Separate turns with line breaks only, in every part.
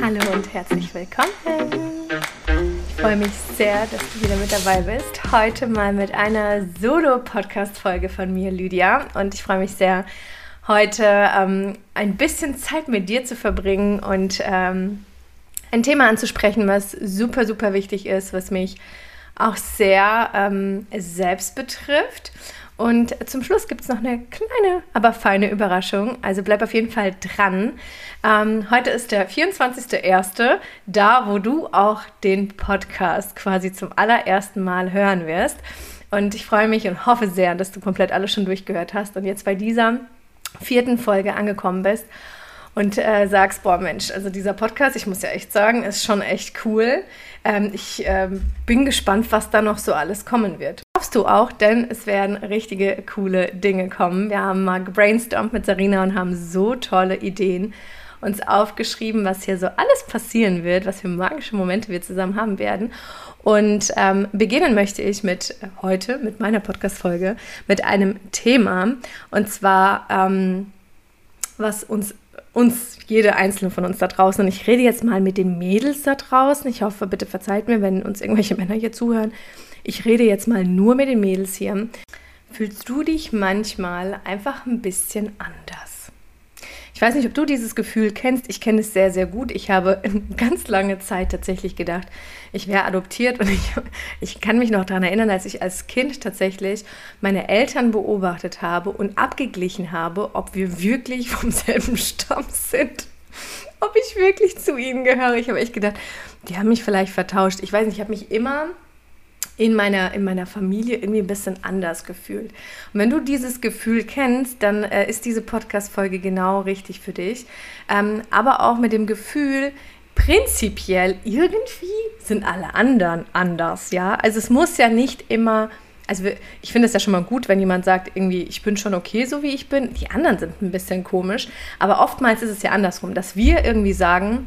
Hallo und herzlich willkommen. Ich freue mich sehr, dass du wieder mit dabei bist. Heute mal mit einer Solo-Podcast-Folge von mir, Lydia. Und ich freue mich sehr, heute ähm, ein bisschen Zeit mit dir zu verbringen und ähm, ein Thema anzusprechen, was super, super wichtig ist, was mich auch sehr ähm, selbst betrifft. Und zum Schluss gibt es noch eine kleine, aber feine Überraschung. Also bleib auf jeden Fall dran. Ähm, heute ist der 24.01., da wo du auch den Podcast quasi zum allerersten Mal hören wirst. Und ich freue mich und hoffe sehr, dass du komplett alles schon durchgehört hast und jetzt bei dieser vierten Folge angekommen bist und äh, sagst, boah Mensch, also dieser Podcast, ich muss ja echt sagen, ist schon echt cool. Ähm, ich ähm, bin gespannt, was da noch so alles kommen wird. Hoffst du auch, denn es werden richtige coole Dinge kommen. Wir haben mal gebrainstormt mit Sarina und haben so tolle Ideen uns aufgeschrieben, was hier so alles passieren wird, was für magische Momente wir zusammen haben werden. Und ähm, beginnen möchte ich mit äh, heute, mit meiner Podcast-Folge, mit einem Thema. Und zwar, ähm, was uns uns, jede einzelne von uns da draußen. Und ich rede jetzt mal mit den Mädels da draußen. Ich hoffe, bitte verzeiht mir, wenn uns irgendwelche Männer hier zuhören. Ich rede jetzt mal nur mit den Mädels hier. Fühlst du dich manchmal einfach ein bisschen anders? Ich weiß nicht, ob du dieses Gefühl kennst. Ich kenne es sehr, sehr gut. Ich habe ganz lange Zeit tatsächlich gedacht, ich wäre adoptiert und ich, ich kann mich noch daran erinnern, als ich als Kind tatsächlich meine Eltern beobachtet habe und abgeglichen habe, ob wir wirklich vom selben Stamm sind. Ob ich wirklich zu ihnen gehöre. Ich habe echt gedacht, die haben mich vielleicht vertauscht. Ich weiß nicht, ich habe mich immer in meiner, in meiner Familie irgendwie ein bisschen anders gefühlt. Und wenn du dieses Gefühl kennst, dann äh, ist diese Podcast-Folge genau richtig für dich. Ähm, aber auch mit dem Gefühl, prinzipiell irgendwie sind alle anderen anders, ja. Also es muss ja nicht immer, also ich finde es ja schon mal gut, wenn jemand sagt, irgendwie, ich bin schon okay, so wie ich bin. Die anderen sind ein bisschen komisch, aber oftmals ist es ja andersrum, dass wir irgendwie sagen,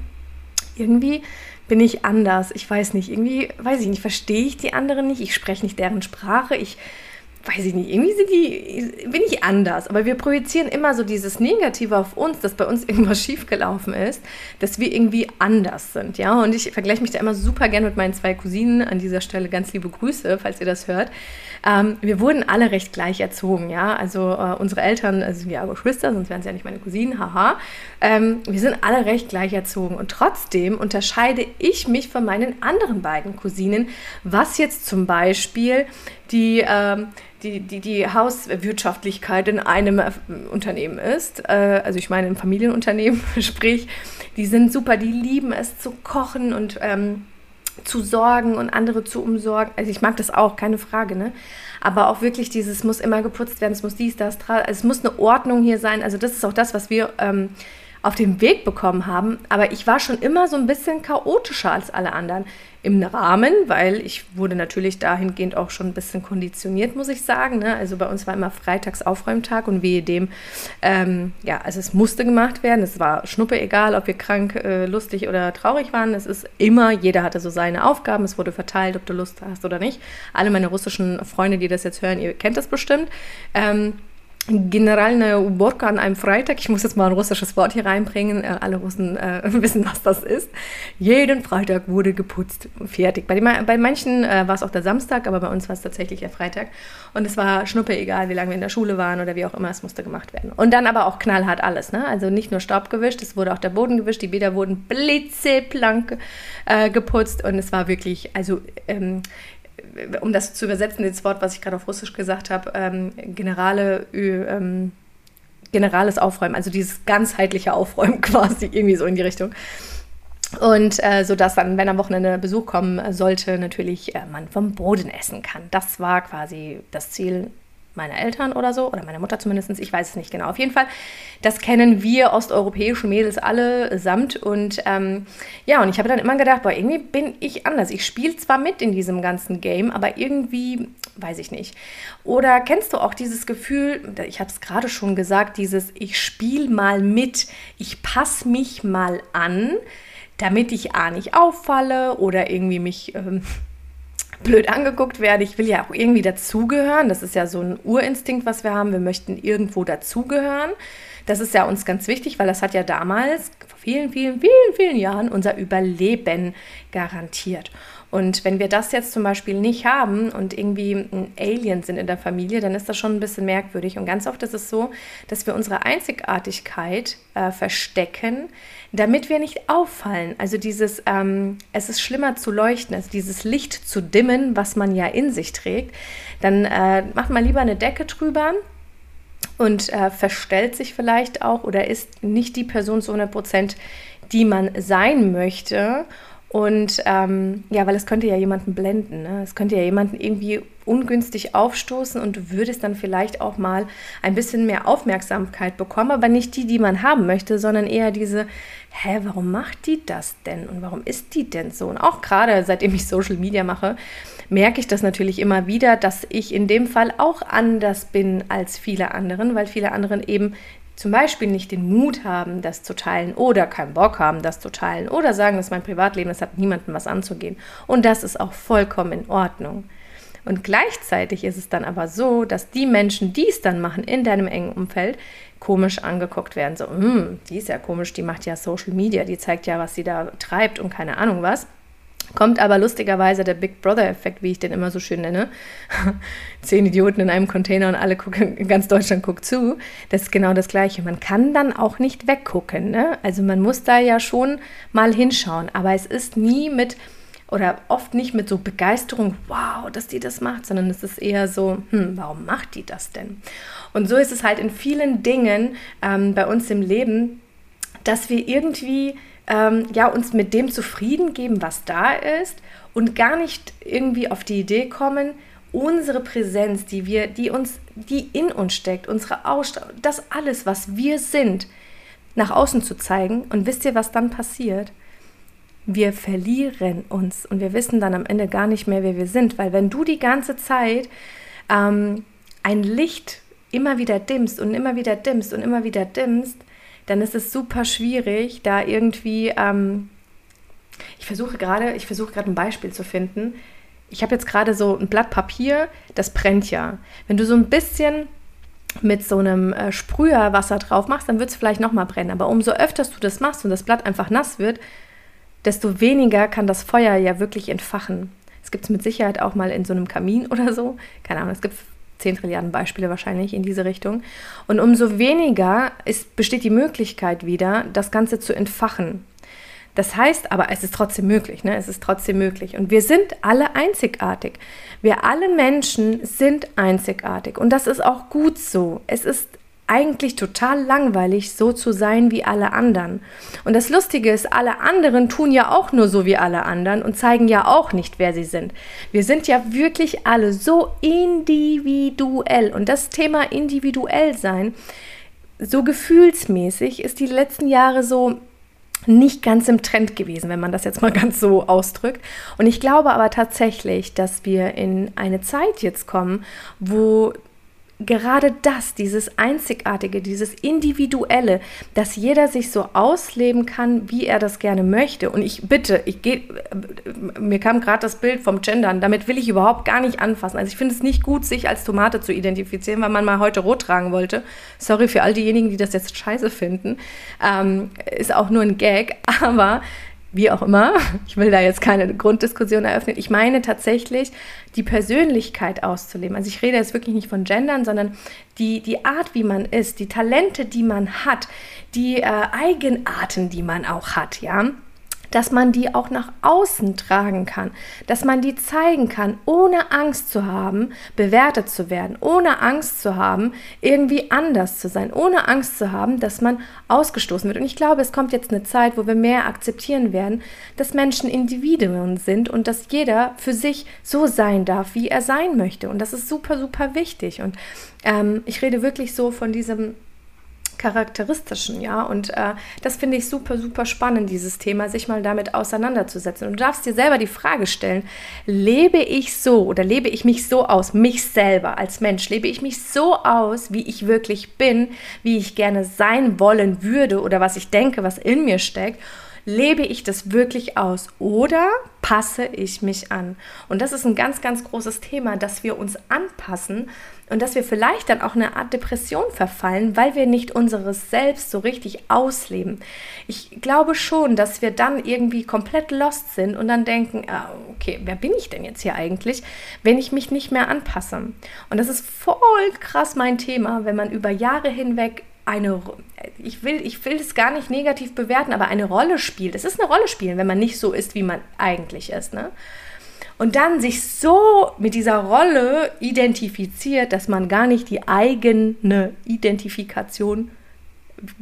irgendwie bin ich anders. Ich weiß nicht, irgendwie, weiß ich nicht, verstehe ich die anderen nicht, ich spreche nicht deren Sprache, ich weiß ich nicht, irgendwie sind die, bin ich anders. Aber wir projizieren immer so dieses Negative auf uns, dass bei uns irgendwas schiefgelaufen ist, dass wir irgendwie anders sind, ja. Und ich vergleiche mich da immer super gern mit meinen zwei Cousinen. An dieser Stelle ganz liebe Grüße, falls ihr das hört. Ähm, wir wurden alle recht gleich erzogen, ja. Also äh, unsere Eltern also sind ja Geschwister, sonst wären es ja nicht meine Cousinen, haha. Ähm, wir sind alle recht gleich erzogen. Und trotzdem unterscheide ich mich von meinen anderen beiden Cousinen, was jetzt zum Beispiel die, ähm, die, die, die Hauswirtschaftlichkeit in einem äh, Unternehmen ist. Äh, also ich meine im Familienunternehmen, sprich, die sind super, die lieben es zu kochen und ähm, zu sorgen und andere zu umsorgen. Also ich mag das auch, keine Frage, ne? Aber auch wirklich dieses muss immer geputzt werden, es muss dies, das, also es muss eine Ordnung hier sein. Also das ist auch das, was wir ähm, auf den Weg bekommen haben. Aber ich war schon immer so ein bisschen chaotischer als alle anderen im Rahmen, weil ich wurde natürlich dahingehend auch schon ein bisschen konditioniert, muss ich sagen. Ne? Also bei uns war immer Freitags Aufräumtag und wehe dem, ähm, ja, also es musste gemacht werden. Es war schnuppe egal, ob wir krank, äh, lustig oder traurig waren. Es ist immer, jeder hatte so seine Aufgaben. Es wurde verteilt, ob du Lust hast oder nicht. Alle meine russischen Freunde, die das jetzt hören, ihr kennt das bestimmt. Ähm, Generalne Uborka an einem Freitag, ich muss jetzt mal ein russisches Wort hier reinbringen, äh, alle Russen äh, wissen, was das ist. Jeden Freitag wurde geputzt, fertig. Bei, bei manchen äh, war es auch der Samstag, aber bei uns war es tatsächlich der Freitag. Und es war schnuppe egal, wie lange wir in der Schule waren oder wie auch immer, es musste gemacht werden. Und dann aber auch knallhart alles, ne? also nicht nur Staub gewischt, es wurde auch der Boden gewischt, die Bäder wurden blitzeblank äh, geputzt und es war wirklich, also ähm, um das zu übersetzen, das Wort, was ich gerade auf Russisch gesagt habe, ähm, Generale, ähm, generales Aufräumen, also dieses ganzheitliche Aufräumen quasi, irgendwie so in die Richtung. Und äh, so dass dann, wenn am Wochenende Besuch kommen sollte, natürlich äh, man vom Boden essen kann. Das war quasi das Ziel meiner Eltern oder so, oder meiner Mutter zumindest, ich weiß es nicht genau. Auf jeden Fall, das kennen wir osteuropäische Mädels alle samt. Und ähm, ja, und ich habe dann immer gedacht, boah, irgendwie bin ich anders. Ich spiele zwar mit in diesem ganzen Game, aber irgendwie, weiß ich nicht. Oder kennst du auch dieses Gefühl, ich habe es gerade schon gesagt, dieses, ich spiele mal mit, ich passe mich mal an, damit ich A nicht auffalle oder irgendwie mich... Ähm, blöd angeguckt werde. Ich will ja auch irgendwie dazugehören. Das ist ja so ein Urinstinkt, was wir haben. Wir möchten irgendwo dazugehören. Das ist ja uns ganz wichtig, weil das hat ja damals, vielen, vielen, vielen, vielen Jahren, unser Überleben garantiert. Und wenn wir das jetzt zum Beispiel nicht haben und irgendwie ein Alien sind in der Familie, dann ist das schon ein bisschen merkwürdig. Und ganz oft ist es so, dass wir unsere Einzigartigkeit äh, verstecken, damit wir nicht auffallen. Also dieses, ähm, es ist schlimmer zu leuchten, also dieses Licht zu dimmen, was man ja in sich trägt. Dann äh, macht man lieber eine Decke drüber und äh, verstellt sich vielleicht auch oder ist nicht die Person zu 100 Prozent, die man sein möchte. Und ähm, ja, weil es könnte ja jemanden blenden. Ne? Es könnte ja jemanden irgendwie ungünstig aufstoßen und du würdest dann vielleicht auch mal ein bisschen mehr Aufmerksamkeit bekommen, aber nicht die, die man haben möchte, sondern eher diese, hä, warum macht die das denn und warum ist die denn so? Und auch gerade seitdem ich Social Media mache, merke ich das natürlich immer wieder, dass ich in dem Fall auch anders bin als viele anderen, weil viele anderen eben zum Beispiel nicht den Mut haben, das zu teilen oder keinen Bock haben, das zu teilen oder sagen, das ist mein Privatleben, es hat niemandem was anzugehen. Und das ist auch vollkommen in Ordnung. Und gleichzeitig ist es dann aber so, dass die Menschen, die es dann machen in deinem engen Umfeld, komisch angeguckt werden. So, hm, die ist ja komisch, die macht ja Social Media, die zeigt ja, was sie da treibt und keine Ahnung was. Kommt aber lustigerweise der Big Brother-Effekt, wie ich den immer so schön nenne. Zehn Idioten in einem Container und alle gucken, ganz Deutschland guckt zu. Das ist genau das Gleiche. Man kann dann auch nicht weggucken. Ne? Also man muss da ja schon mal hinschauen. Aber es ist nie mit, oder oft nicht mit so Begeisterung, wow, dass die das macht, sondern es ist eher so, hm, warum macht die das denn? Und so ist es halt in vielen Dingen ähm, bei uns im Leben, dass wir irgendwie ähm, ja, uns mit dem zufrieden geben, was da ist und gar nicht irgendwie auf die Idee kommen, unsere Präsenz, die wir, die uns, die in uns steckt, unsere Ausstrahlung, das alles, was wir sind, nach außen zu zeigen. Und wisst ihr, was dann passiert? Wir verlieren uns und wir wissen dann am Ende gar nicht mehr, wer wir sind, weil wenn du die ganze Zeit ähm, ein Licht immer wieder dimmst und immer wieder dimmst und immer wieder dimmst, dann ist es super schwierig, da irgendwie, ähm, ich versuche gerade, ich versuche gerade ein Beispiel zu finden. Ich habe jetzt gerade so ein Blatt Papier, das brennt ja. Wenn du so ein bisschen mit so einem äh, Sprüherwasser drauf machst, dann wird es vielleicht nochmal brennen. Aber umso öfter du das machst und das Blatt einfach nass wird, desto weniger kann das Feuer ja wirklich entfachen. Es gibt es mit Sicherheit auch mal in so einem Kamin oder so. Keine Ahnung, es gibt 10 Trilliarden Beispiele wahrscheinlich in diese Richtung. Und umso weniger ist, besteht die Möglichkeit wieder, das Ganze zu entfachen. Das heißt aber, es ist trotzdem möglich, ne? Es ist trotzdem möglich. Und wir sind alle einzigartig. Wir alle Menschen sind einzigartig. Und das ist auch gut so. Es ist eigentlich total langweilig, so zu sein wie alle anderen. Und das Lustige ist, alle anderen tun ja auch nur so wie alle anderen und zeigen ja auch nicht, wer sie sind. Wir sind ja wirklich alle so individuell. Und das Thema individuell sein, so gefühlsmäßig, ist die letzten Jahre so nicht ganz im Trend gewesen, wenn man das jetzt mal ganz so ausdrückt. Und ich glaube aber tatsächlich, dass wir in eine Zeit jetzt kommen, wo gerade das, dieses Einzigartige, dieses Individuelle, dass jeder sich so ausleben kann, wie er das gerne möchte. Und ich bitte, ich gehe, mir kam gerade das Bild vom Gendern, damit will ich überhaupt gar nicht anfassen. Also ich finde es nicht gut, sich als Tomate zu identifizieren, weil man mal heute rot tragen wollte. Sorry für all diejenigen, die das jetzt scheiße finden. Ähm, ist auch nur ein Gag, aber wie auch immer, ich will da jetzt keine Grunddiskussion eröffnen. Ich meine tatsächlich, die Persönlichkeit auszuleben. Also ich rede jetzt wirklich nicht von Gendern, sondern die, die Art, wie man ist, die Talente, die man hat, die äh, Eigenarten, die man auch hat, ja dass man die auch nach außen tragen kann, dass man die zeigen kann, ohne Angst zu haben, bewertet zu werden, ohne Angst zu haben, irgendwie anders zu sein, ohne Angst zu haben, dass man ausgestoßen wird. Und ich glaube, es kommt jetzt eine Zeit, wo wir mehr akzeptieren werden, dass Menschen Individuen sind und dass jeder für sich so sein darf, wie er sein möchte. Und das ist super, super wichtig. Und ähm, ich rede wirklich so von diesem charakteristischen, ja. Und äh, das finde ich super, super spannend, dieses Thema, sich mal damit auseinanderzusetzen. Und du darfst dir selber die Frage stellen, lebe ich so oder lebe ich mich so aus, mich selber als Mensch, lebe ich mich so aus, wie ich wirklich bin, wie ich gerne sein wollen würde oder was ich denke, was in mir steckt lebe ich das wirklich aus oder passe ich mich an? Und das ist ein ganz, ganz großes Thema, dass wir uns anpassen und dass wir vielleicht dann auch eine Art Depression verfallen, weil wir nicht unseres Selbst so richtig ausleben. Ich glaube schon, dass wir dann irgendwie komplett lost sind und dann denken, ah, okay, wer bin ich denn jetzt hier eigentlich, wenn ich mich nicht mehr anpasse? Und das ist voll krass mein Thema, wenn man über Jahre hinweg eine, ich will, ich will es gar nicht negativ bewerten, aber eine Rolle spielt. Es ist eine Rolle spielen, wenn man nicht so ist, wie man eigentlich ist. Ne? Und dann sich so mit dieser Rolle identifiziert, dass man gar nicht die eigene Identifikation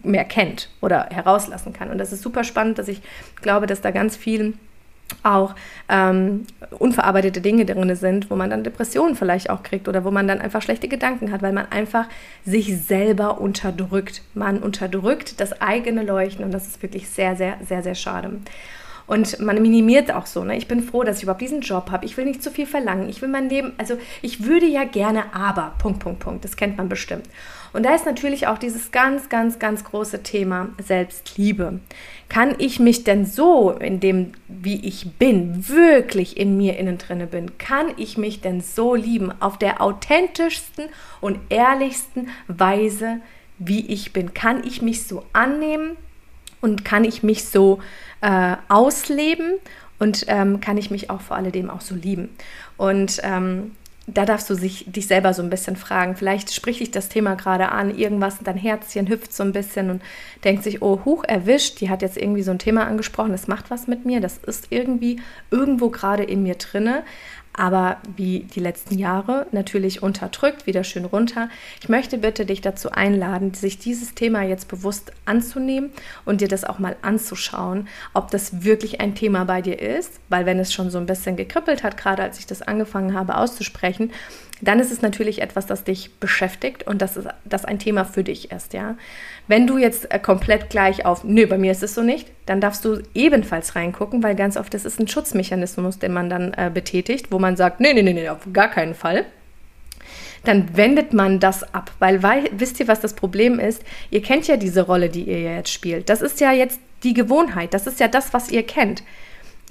mehr kennt oder herauslassen kann. Und das ist super spannend, dass ich glaube, dass da ganz viel auch ähm, unverarbeitete Dinge drin sind, wo man dann Depressionen vielleicht auch kriegt oder wo man dann einfach schlechte Gedanken hat, weil man einfach sich selber unterdrückt. Man unterdrückt das eigene Leuchten und das ist wirklich sehr, sehr, sehr, sehr schade. Und man minimiert auch so, ne? Ich bin froh, dass ich überhaupt diesen Job habe. Ich will nicht zu viel verlangen. Ich will mein Leben, also ich würde ja gerne, aber, Punkt, Punkt, Punkt. Das kennt man bestimmt. Und da ist natürlich auch dieses ganz, ganz, ganz große Thema Selbstliebe. Kann ich mich denn so, in dem, wie ich bin, wirklich in mir innen drinne bin, kann ich mich denn so lieben, auf der authentischsten und ehrlichsten Weise, wie ich bin? Kann ich mich so annehmen und kann ich mich so äh, ausleben und ähm, kann ich mich auch vor alledem auch so lieben? Und ähm, da darfst du sich, dich selber so ein bisschen fragen. Vielleicht spricht dich das Thema gerade an, irgendwas, dein Herzchen hüpft so ein bisschen und denkt sich, oh, huch, erwischt, die hat jetzt irgendwie so ein Thema angesprochen, das macht was mit mir, das ist irgendwie irgendwo gerade in mir drinne aber wie die letzten Jahre natürlich unterdrückt, wieder schön runter. Ich möchte bitte dich dazu einladen, sich dieses Thema jetzt bewusst anzunehmen und dir das auch mal anzuschauen, ob das wirklich ein Thema bei dir ist, weil wenn es schon so ein bisschen gekribbelt hat, gerade als ich das angefangen habe auszusprechen, dann ist es natürlich etwas, das dich beschäftigt und das, ist, das ein Thema für dich ist, ja. Wenn du jetzt äh, komplett gleich auf, nö, bei mir ist es so nicht, dann darfst du ebenfalls reingucken, weil ganz oft das ist ein Schutzmechanismus, den man dann äh, betätigt, wo man sagt, nee, nee, nee, nee, auf gar keinen Fall dann wendet man das ab. Weil, weil, wisst ihr, was das Problem ist? Ihr kennt ja diese Rolle, die ihr jetzt spielt. Das ist ja jetzt die Gewohnheit. Das ist ja das, was ihr kennt.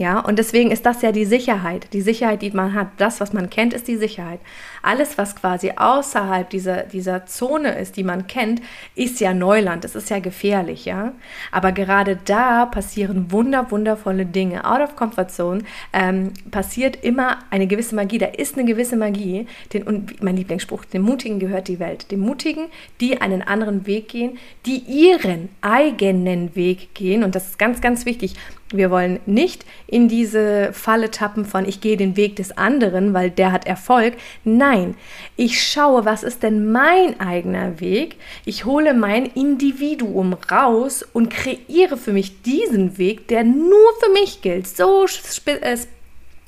Ja, und deswegen ist das ja die Sicherheit, die Sicherheit, die man hat. Das, was man kennt, ist die Sicherheit. Alles, was quasi außerhalb dieser, dieser Zone ist, die man kennt, ist ja Neuland. Es ist ja gefährlich, ja. Aber gerade da passieren wunder, wundervolle Dinge. Out of Comfort Zone ähm, passiert immer eine gewisse Magie. Da ist eine gewisse Magie. Den, und mein Lieblingsspruch, dem Mutigen gehört die Welt. Dem Mutigen, die einen anderen Weg gehen, die ihren eigenen Weg gehen. Und das ist ganz, ganz wichtig. Wir wollen nicht in diese Falle tappen von ich gehe den Weg des anderen, weil der hat Erfolg. Nein, ich schaue, was ist denn mein eigener Weg? Ich hole mein Individuum raus und kreiere für mich diesen Weg, der nur für mich gilt. So spe äh,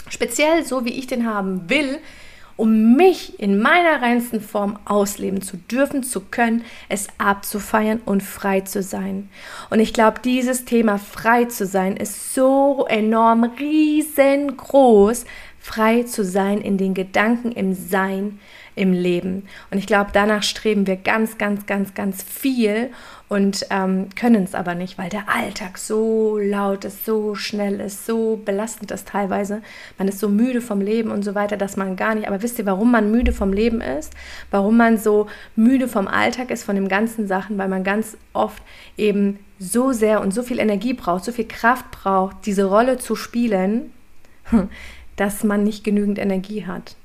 speziell, so wie ich den haben will um mich in meiner reinsten Form ausleben zu dürfen, zu können, es abzufeiern und frei zu sein. Und ich glaube, dieses Thema frei zu sein ist so enorm riesengroß, frei zu sein in den Gedanken, im Sein, im Leben. Und ich glaube, danach streben wir ganz, ganz, ganz, ganz viel und ähm, können es aber nicht, weil der Alltag so laut ist, so schnell ist, so belastend ist teilweise. Man ist so müde vom Leben und so weiter, dass man gar nicht. Aber wisst ihr, warum man müde vom Leben ist? Warum man so müde vom Alltag ist, von den ganzen Sachen? Weil man ganz oft eben so sehr und so viel Energie braucht, so viel Kraft braucht, diese Rolle zu spielen, dass man nicht genügend Energie hat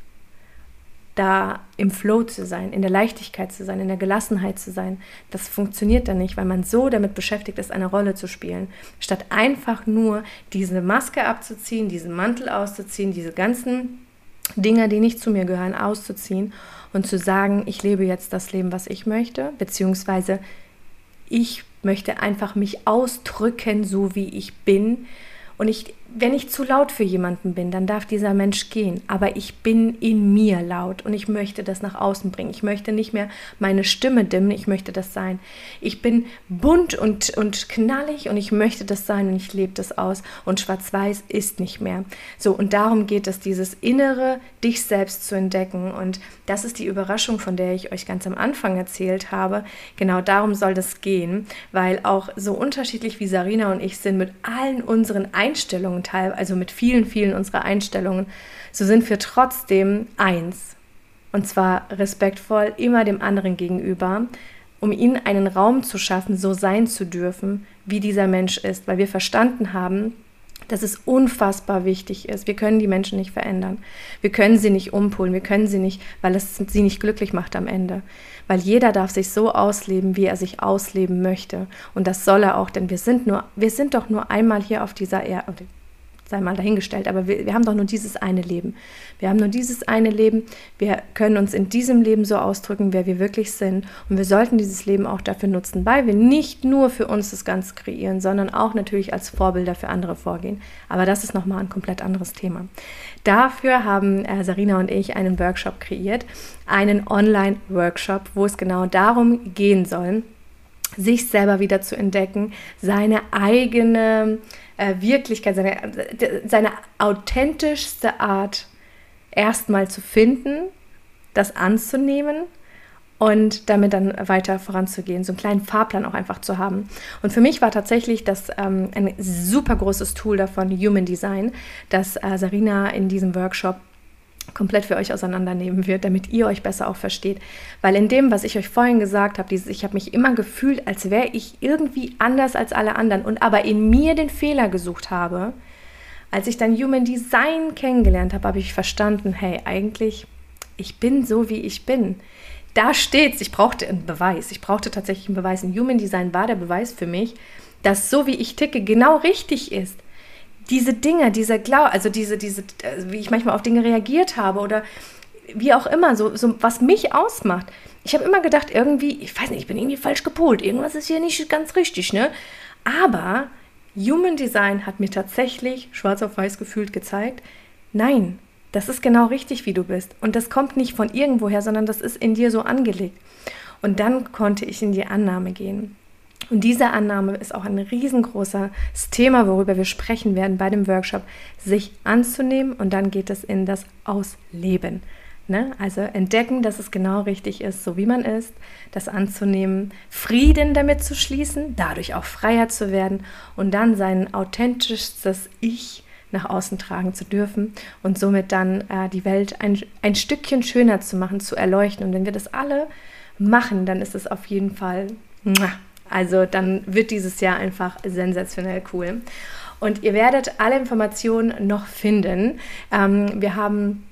da im Flow zu sein, in der Leichtigkeit zu sein, in der Gelassenheit zu sein, das funktioniert dann nicht, weil man so damit beschäftigt ist, eine Rolle zu spielen, statt einfach nur diese Maske abzuziehen, diesen Mantel auszuziehen, diese ganzen Dinge, die nicht zu mir gehören, auszuziehen und zu sagen, ich lebe jetzt das Leben, was ich möchte, beziehungsweise ich möchte einfach mich ausdrücken, so wie ich bin. Und ich wenn ich zu laut für jemanden bin, dann darf dieser Mensch gehen. Aber ich bin in mir laut und ich möchte das nach außen bringen. Ich möchte nicht mehr meine Stimme dimmen, ich möchte das sein. Ich bin bunt und, und knallig und ich möchte das sein und ich lebe das aus. Und schwarz-weiß ist nicht mehr. So, und darum geht es, dieses innere dich selbst zu entdecken. Und das ist die Überraschung, von der ich euch ganz am Anfang erzählt habe. Genau darum soll das gehen, weil auch so unterschiedlich wie Sarina und ich sind mit allen unseren Einstellungen, Teil, also mit vielen, vielen unserer Einstellungen, so sind wir trotzdem eins. Und zwar respektvoll immer dem anderen gegenüber, um ihnen einen Raum zu schaffen, so sein zu dürfen, wie dieser Mensch ist, weil wir verstanden haben, dass es unfassbar wichtig ist. Wir können die Menschen nicht verändern. Wir können sie nicht umpolen. Wir können sie nicht, weil es sie nicht glücklich macht am Ende. Weil jeder darf sich so ausleben, wie er sich ausleben möchte. Und das soll er auch, denn wir sind nur, wir sind doch nur einmal hier auf dieser Erde, sei mal dahingestellt, aber wir, wir haben doch nur dieses eine Leben. Wir haben nur dieses eine Leben. Wir können uns in diesem Leben so ausdrücken, wer wir wirklich sind. Und wir sollten dieses Leben auch dafür nutzen, weil wir nicht nur für uns das Ganze kreieren, sondern auch natürlich als Vorbilder für andere vorgehen. Aber das ist nochmal ein komplett anderes Thema. Dafür haben äh, Sarina und ich einen Workshop kreiert, einen Online-Workshop, wo es genau darum gehen soll, sich selber wieder zu entdecken, seine eigene äh, Wirklichkeit, seine, seine authentischste Art erstmal zu finden, das anzunehmen und damit dann weiter voranzugehen, so einen kleinen Fahrplan auch einfach zu haben. Und für mich war tatsächlich das ähm, ein super großes Tool davon, Human Design, das äh, Sarina in diesem Workshop komplett für euch auseinandernehmen wird, damit ihr euch besser auch versteht. Weil in dem, was ich euch vorhin gesagt habe, dieses, ich habe mich immer gefühlt, als wäre ich irgendwie anders als alle anderen und aber in mir den Fehler gesucht habe. Als ich dann Human Design kennengelernt habe, habe ich verstanden, hey, eigentlich, ich bin so, wie ich bin. Da steht's, ich brauchte einen Beweis. Ich brauchte tatsächlich einen Beweis. Und Human Design war der Beweis für mich, dass so, wie ich ticke, genau richtig ist diese Dinge, dieser Glaube, also diese, diese, äh, wie ich manchmal auf Dinge reagiert habe oder wie auch immer, so, so was mich ausmacht. Ich habe immer gedacht, irgendwie, ich weiß nicht, ich bin irgendwie falsch gepolt, irgendwas ist hier nicht ganz richtig, ne? Aber Human Design hat mir tatsächlich schwarz auf weiß gefühlt gezeigt, nein, das ist genau richtig, wie du bist. Und das kommt nicht von irgendwoher, sondern das ist in dir so angelegt. Und dann konnte ich in die Annahme gehen. Und diese Annahme ist auch ein riesengroßes Thema, worüber wir sprechen werden bei dem Workshop, sich anzunehmen und dann geht es in das Ausleben. Ne? Also entdecken, dass es genau richtig ist, so wie man ist, das anzunehmen, Frieden damit zu schließen, dadurch auch freier zu werden und dann sein authentischstes Ich nach außen tragen zu dürfen und somit dann äh, die Welt ein, ein Stückchen schöner zu machen, zu erleuchten. Und wenn wir das alle machen, dann ist es auf jeden Fall also dann wird dieses Jahr einfach sensationell cool. Und ihr werdet alle Informationen noch finden. Ähm, wir haben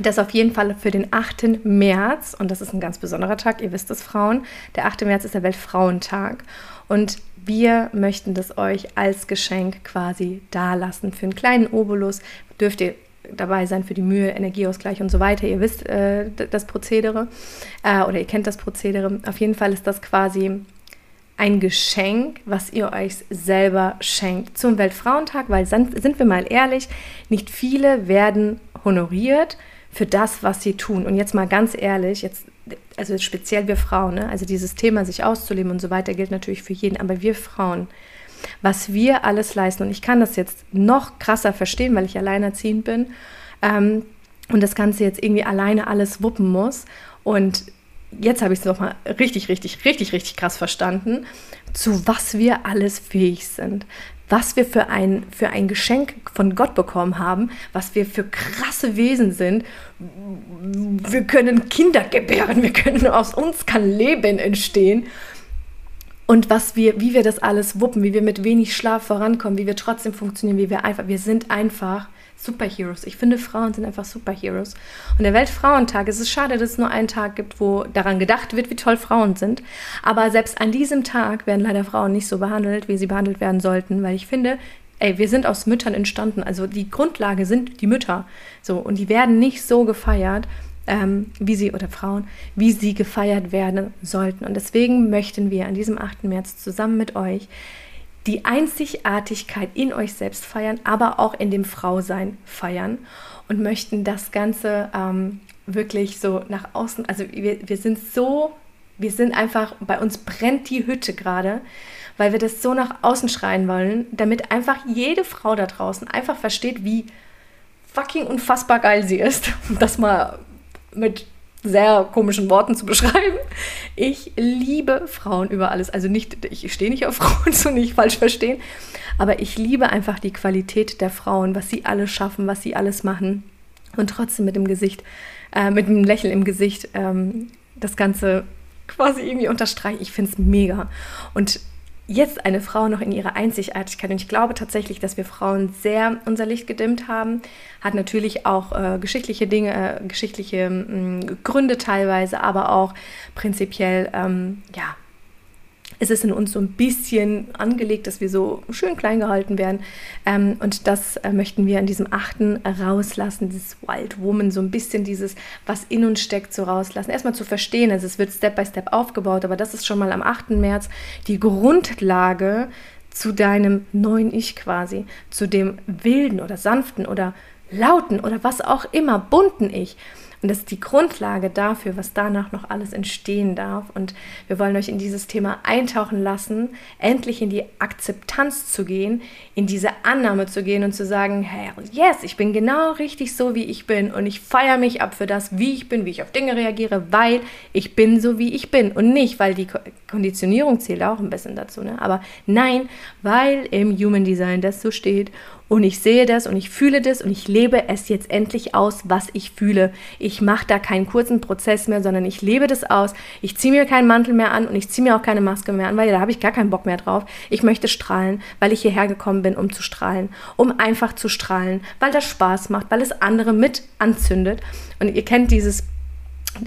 das auf jeden Fall für den 8. März und das ist ein ganz besonderer Tag, ihr wisst es Frauen. Der 8. März ist der Weltfrauentag und wir möchten das euch als Geschenk quasi dalassen. Für einen kleinen Obolus dürft ihr dabei sein für die Mühe, Energieausgleich und so weiter. Ihr wisst äh, das Prozedere äh, oder ihr kennt das Prozedere. Auf jeden Fall ist das quasi ein Geschenk, was ihr euch selber schenkt zum Weltfrauentag, weil sind wir mal ehrlich, nicht viele werden honoriert für das, was sie tun. Und jetzt mal ganz ehrlich, jetzt also speziell wir Frauen, ne? also dieses Thema sich auszuleben und so weiter gilt natürlich für jeden, aber wir Frauen, was wir alles leisten und ich kann das jetzt noch krasser verstehen, weil ich alleinerziehend bin ähm, und das Ganze jetzt irgendwie alleine alles wuppen muss und jetzt habe ich es nochmal richtig, richtig, richtig, richtig krass verstanden, zu was wir alles fähig sind. Was wir für ein, für ein Geschenk von Gott bekommen haben, was wir für krasse Wesen sind. Wir können Kinder gebären, wir können, aus uns kann Leben entstehen. Und was wir, wie wir das alles wuppen, wie wir mit wenig Schlaf vorankommen, wie wir trotzdem funktionieren, wie wir einfach, wir sind einfach Superheroes. Ich finde, Frauen sind einfach Superheroes. Und der Weltfrauentag, es ist schade, dass es nur einen Tag gibt, wo daran gedacht wird, wie toll Frauen sind. Aber selbst an diesem Tag werden leider Frauen nicht so behandelt, wie sie behandelt werden sollten, weil ich finde, ey, wir sind aus Müttern entstanden. Also die Grundlage sind die Mütter. So, und die werden nicht so gefeiert, ähm, wie sie, oder Frauen, wie sie gefeiert werden sollten. Und deswegen möchten wir an diesem 8. März zusammen mit euch die Einzigartigkeit in euch selbst feiern, aber auch in dem Frausein feiern und möchten das Ganze ähm, wirklich so nach außen, also wir, wir sind so, wir sind einfach, bei uns brennt die Hütte gerade, weil wir das so nach außen schreien wollen, damit einfach jede Frau da draußen einfach versteht, wie fucking unfassbar geil sie ist. Das mal mit sehr komischen Worten zu beschreiben. Ich liebe Frauen über alles. Also nicht, ich stehe nicht auf Frauen, so nicht falsch verstehen, aber ich liebe einfach die Qualität der Frauen, was sie alles schaffen, was sie alles machen und trotzdem mit dem Gesicht äh, mit einem Lächeln im Gesicht ähm, das Ganze quasi irgendwie unterstreichen. Ich finde es mega. Und jetzt eine Frau noch in ihrer Einzigartigkeit. Und ich glaube tatsächlich, dass wir Frauen sehr unser Licht gedimmt haben. Hat natürlich auch äh, geschichtliche Dinge, äh, geschichtliche mh, mm, Gründe teilweise, aber auch prinzipiell, ähm, ja, es ist in uns so ein bisschen angelegt, dass wir so schön klein gehalten werden. Ähm, und das äh, möchten wir in diesem achten rauslassen, dieses Wild Woman, so ein bisschen dieses, was in uns steckt, so rauslassen. Erstmal zu verstehen, also es wird Step by Step aufgebaut, aber das ist schon mal am 8. März die Grundlage zu deinem neuen Ich quasi, zu dem wilden oder sanften oder lauten oder was auch immer, bunten Ich. Und das ist die Grundlage dafür, was danach noch alles entstehen darf. Und wir wollen euch in dieses Thema eintauchen lassen, endlich in die Akzeptanz zu gehen, in diese Annahme zu gehen und zu sagen, hey, yes, ich bin genau richtig so, wie ich bin. Und ich feiere mich ab für das, wie ich bin, wie ich auf Dinge reagiere, weil ich bin so, wie ich bin. Und nicht, weil die Konditionierung zählt auch ein bisschen dazu. Ne? Aber nein, weil im Human Design das so steht und ich sehe das und ich fühle das und ich lebe es jetzt endlich aus, was ich fühle. Ich mache da keinen kurzen Prozess mehr, sondern ich lebe das aus. Ich ziehe mir keinen Mantel mehr an und ich ziehe mir auch keine Maske mehr an, weil da habe ich gar keinen Bock mehr drauf. Ich möchte strahlen, weil ich hierher gekommen bin, um zu strahlen, um einfach zu strahlen, weil das Spaß macht, weil es andere mit anzündet. Und ihr kennt dieses,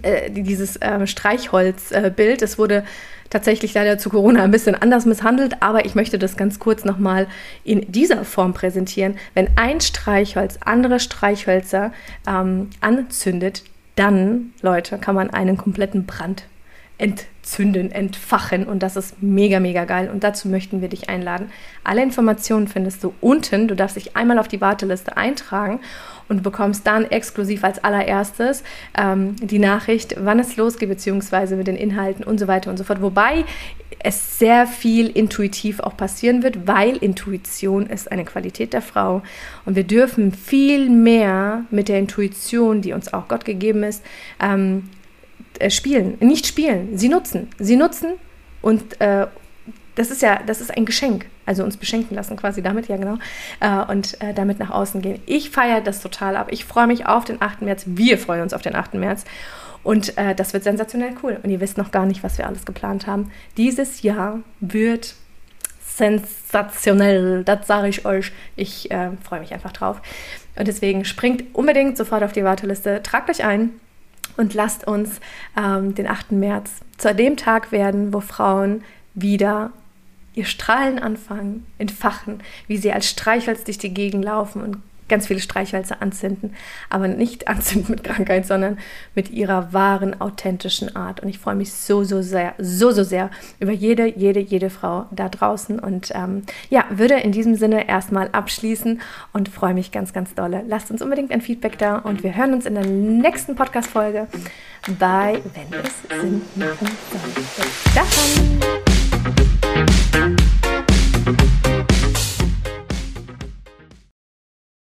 äh, dieses äh, Streichholzbild. Äh, es wurde tatsächlich leider zu Corona ein bisschen anders misshandelt, aber ich möchte das ganz kurz nochmal in dieser Form präsentieren. Wenn ein Streichholz andere Streichhölzer ähm, anzündet, dann, Leute, kann man einen kompletten Brand entzünden, entfachen und das ist mega, mega geil und dazu möchten wir dich einladen. Alle Informationen findest du unten. Du darfst dich einmal auf die Warteliste eintragen und bekommst dann exklusiv als allererstes ähm, die Nachricht, wann es losgeht, beziehungsweise mit den Inhalten und so weiter und so fort. Wobei es sehr viel intuitiv auch passieren wird, weil Intuition ist eine Qualität der Frau. Und wir dürfen viel mehr mit der Intuition, die uns auch Gott gegeben ist, ähm, äh, spielen, nicht spielen, sie nutzen, sie nutzen und äh, das ist ja, das ist ein Geschenk, also uns beschenken lassen quasi damit, ja genau, äh, und äh, damit nach außen gehen. Ich feiere das total ab. Ich freue mich auf den 8. März. Wir freuen uns auf den 8. März. Und äh, das wird sensationell cool. Und ihr wisst noch gar nicht, was wir alles geplant haben. Dieses Jahr wird sensationell, das sage ich euch. Ich äh, freue mich einfach drauf. Und deswegen springt unbedingt sofort auf die Warteliste, tragt euch ein und lasst uns ähm, den 8. März zu dem Tag werden, wo Frauen wieder ihr Strahlen anfangen, entfachen, wie sie als Streichholz durch die Gegend laufen und ganz viele Streichhölzer anzünden, aber nicht anzünden mit Krankheit, sondern mit ihrer wahren, authentischen Art. Und ich freue mich so, so sehr, so, so sehr über jede, jede, jede Frau da draußen. Und ähm, ja, würde in diesem Sinne erstmal abschließen und freue mich ganz, ganz dolle. Lasst uns unbedingt ein Feedback da und wir hören uns in der nächsten Podcast-Folge bei Wenn es Sinn machen soll. Bis dann! Thank